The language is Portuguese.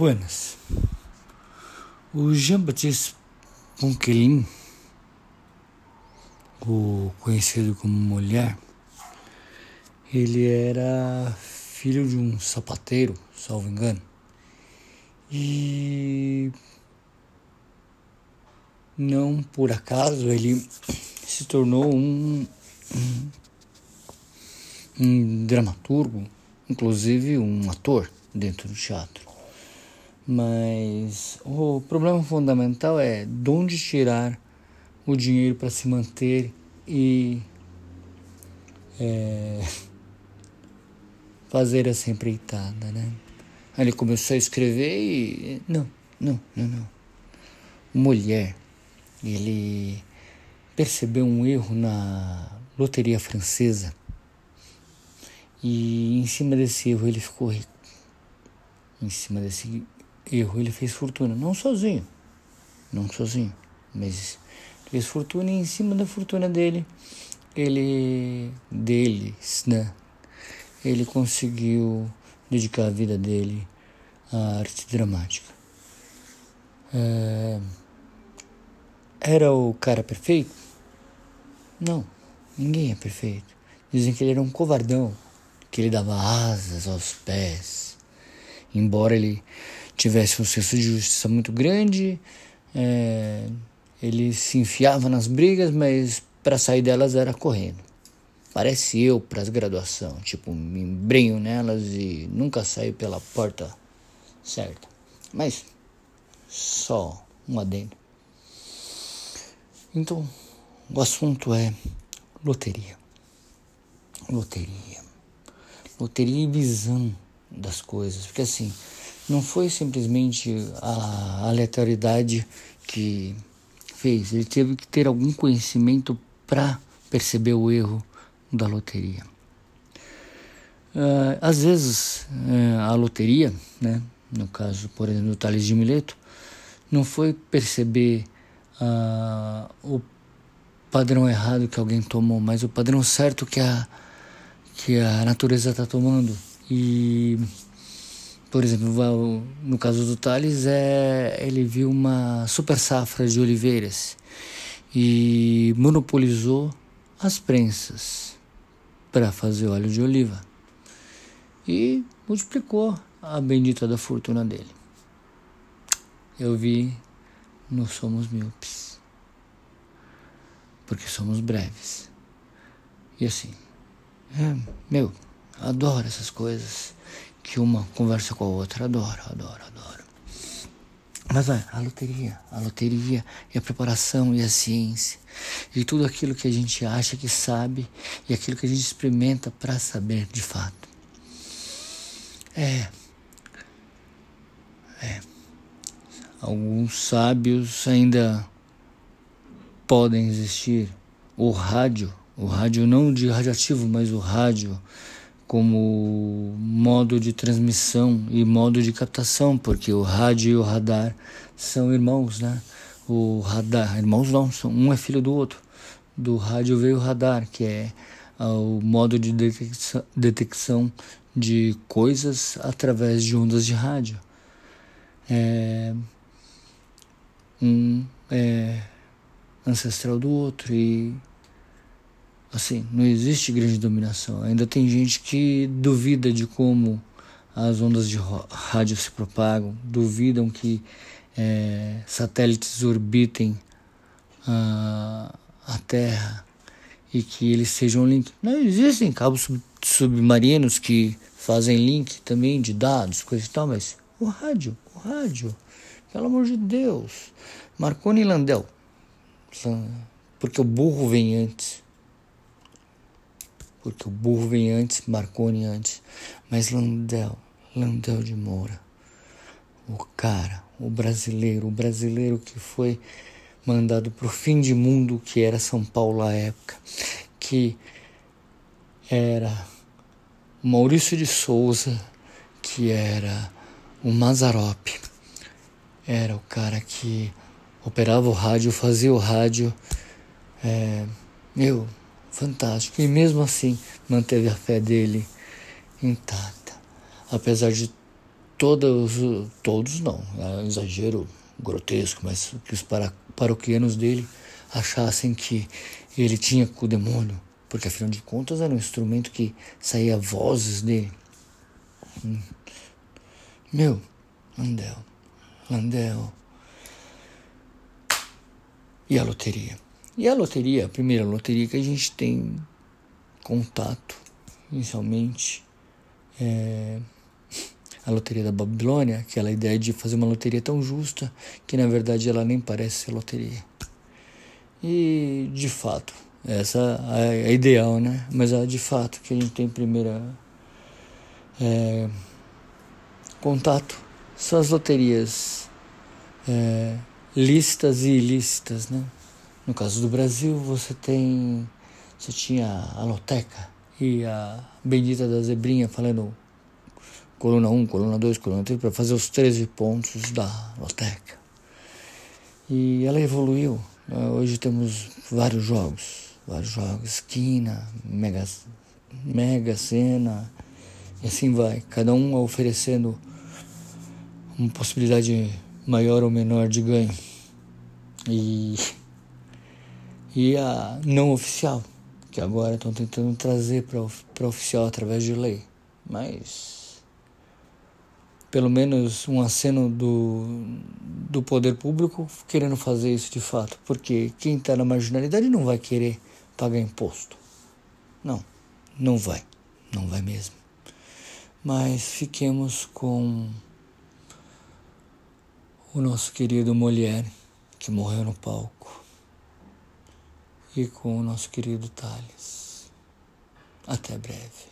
Buenas. O Jean-Baptiste Ponquelin, o conhecido como Mulher, ele era filho de um sapateiro, salvo engano. E não por acaso ele se tornou um, um, um dramaturgo, inclusive um ator dentro do teatro. Mas o problema fundamental é de onde tirar o dinheiro para se manter e é, fazer essa empreitada, né? Aí ele começou a escrever e não, não, não, não. Mulher, ele percebeu um erro na loteria francesa e em cima desse erro ele ficou rico. Em cima desse erro ele fez fortuna, não sozinho, não sozinho, mas fez fortuna e em cima da fortuna dele, ele, deles, né? Ele conseguiu dedicar a vida dele à arte dramática. É... Era o cara perfeito? Não, ninguém é perfeito. Dizem que ele era um covardão, que ele dava asas aos pés. Embora ele tivesse um senso de justiça muito grande, é, ele se enfiava nas brigas, mas para sair delas era correndo. Parece eu para as graduação, tipo, me embrenho nelas e nunca saio pela porta certa. Mas só um adendo. Então, o assunto é loteria. Loteria. Loteria e visão das coisas. Porque assim, não foi simplesmente a aleatoriedade que fez, ele teve que ter algum conhecimento para perceber o erro da loteria. Uh, às vezes, uh, a loteria, né, no caso, por exemplo, do Tales de Mileto, não foi perceber uh, o padrão errado que alguém tomou, mas o padrão certo que a, que a natureza está tomando. E por exemplo, no caso do Thales, é, ele viu uma super safra de oliveiras e monopolizou as prensas para fazer óleo de oliva e multiplicou a bendita da fortuna dele. Eu vi no Somos Míopes, porque somos breves. E assim, é, meu, adoro essas coisas que uma conversa com a outra. Adoro, adoro, adoro. Mas vai, a loteria, a loteria e a preparação e a ciência e tudo aquilo que a gente acha que sabe e aquilo que a gente experimenta para saber de fato. É. É. Alguns sábios ainda podem existir. O rádio, o rádio não de radioativo, mas o rádio como modo de transmissão e modo de captação, porque o rádio e o radar são irmãos, né? O radar, irmãos não, são, um é filho do outro. Do rádio veio o radar, que é uh, o modo de detecção, detecção de coisas através de ondas de rádio. É, um é ancestral do outro e Assim, não existe grande dominação. Ainda tem gente que duvida de como as ondas de rádio se propagam, duvidam que é, satélites orbitem a, a Terra e que eles sejam link. Não existem cabos sub, submarinos que fazem link também de dados, coisa e tal, mas o rádio, o rádio, pelo amor de Deus. Marconi e Landel, porque o burro vem antes porque o burro vem antes, Marconi antes, mas Landel, Landel de Moura, o cara, o brasileiro, o brasileiro que foi mandado para o fim de mundo que era São Paulo à época, que era Maurício de Souza, que era o Mazarop, era o cara que operava o rádio, fazia o rádio, é, meu, fantástico. E mesmo assim manteve a fé dele intacta, apesar de todos, todos não, é um exagero grotesco, mas que os paroquianos dele achassem que ele tinha com o demônio, porque afinal de contas era um instrumento que saía vozes dele. Hum. Meu, Landel, Landel. E a loteria? E a loteria, a primeira loteria que a gente tem contato, inicialmente, é a loteria da Babilônia, aquela ideia de fazer uma loteria tão justa que na verdade ela nem parece ser loteria. E de fato, essa é a ideal, né? Mas a de fato que a gente tem primeira é, contato são as loterias é, e ilícitas, né? No caso do Brasil, você tem você tinha a loteca e a bendita da zebrinha falando coluna 1, coluna 2, coluna 3 para fazer os 13 pontos da loteca. E ela evoluiu. Hoje temos vários jogos, vários jogos, esquina, mega, mega cena, e assim vai, cada um oferecendo uma possibilidade maior ou menor de ganho. E, e a não oficial, que agora estão tentando trazer para oficial através de lei. Mas pelo menos um aceno do, do poder público querendo fazer isso de fato, porque quem está na marginalidade não vai querer pagar imposto. Não, não vai, não vai mesmo. Mas fiquemos com o nosso querido Molière, que morreu no palco, com o nosso querido Thales. Até breve.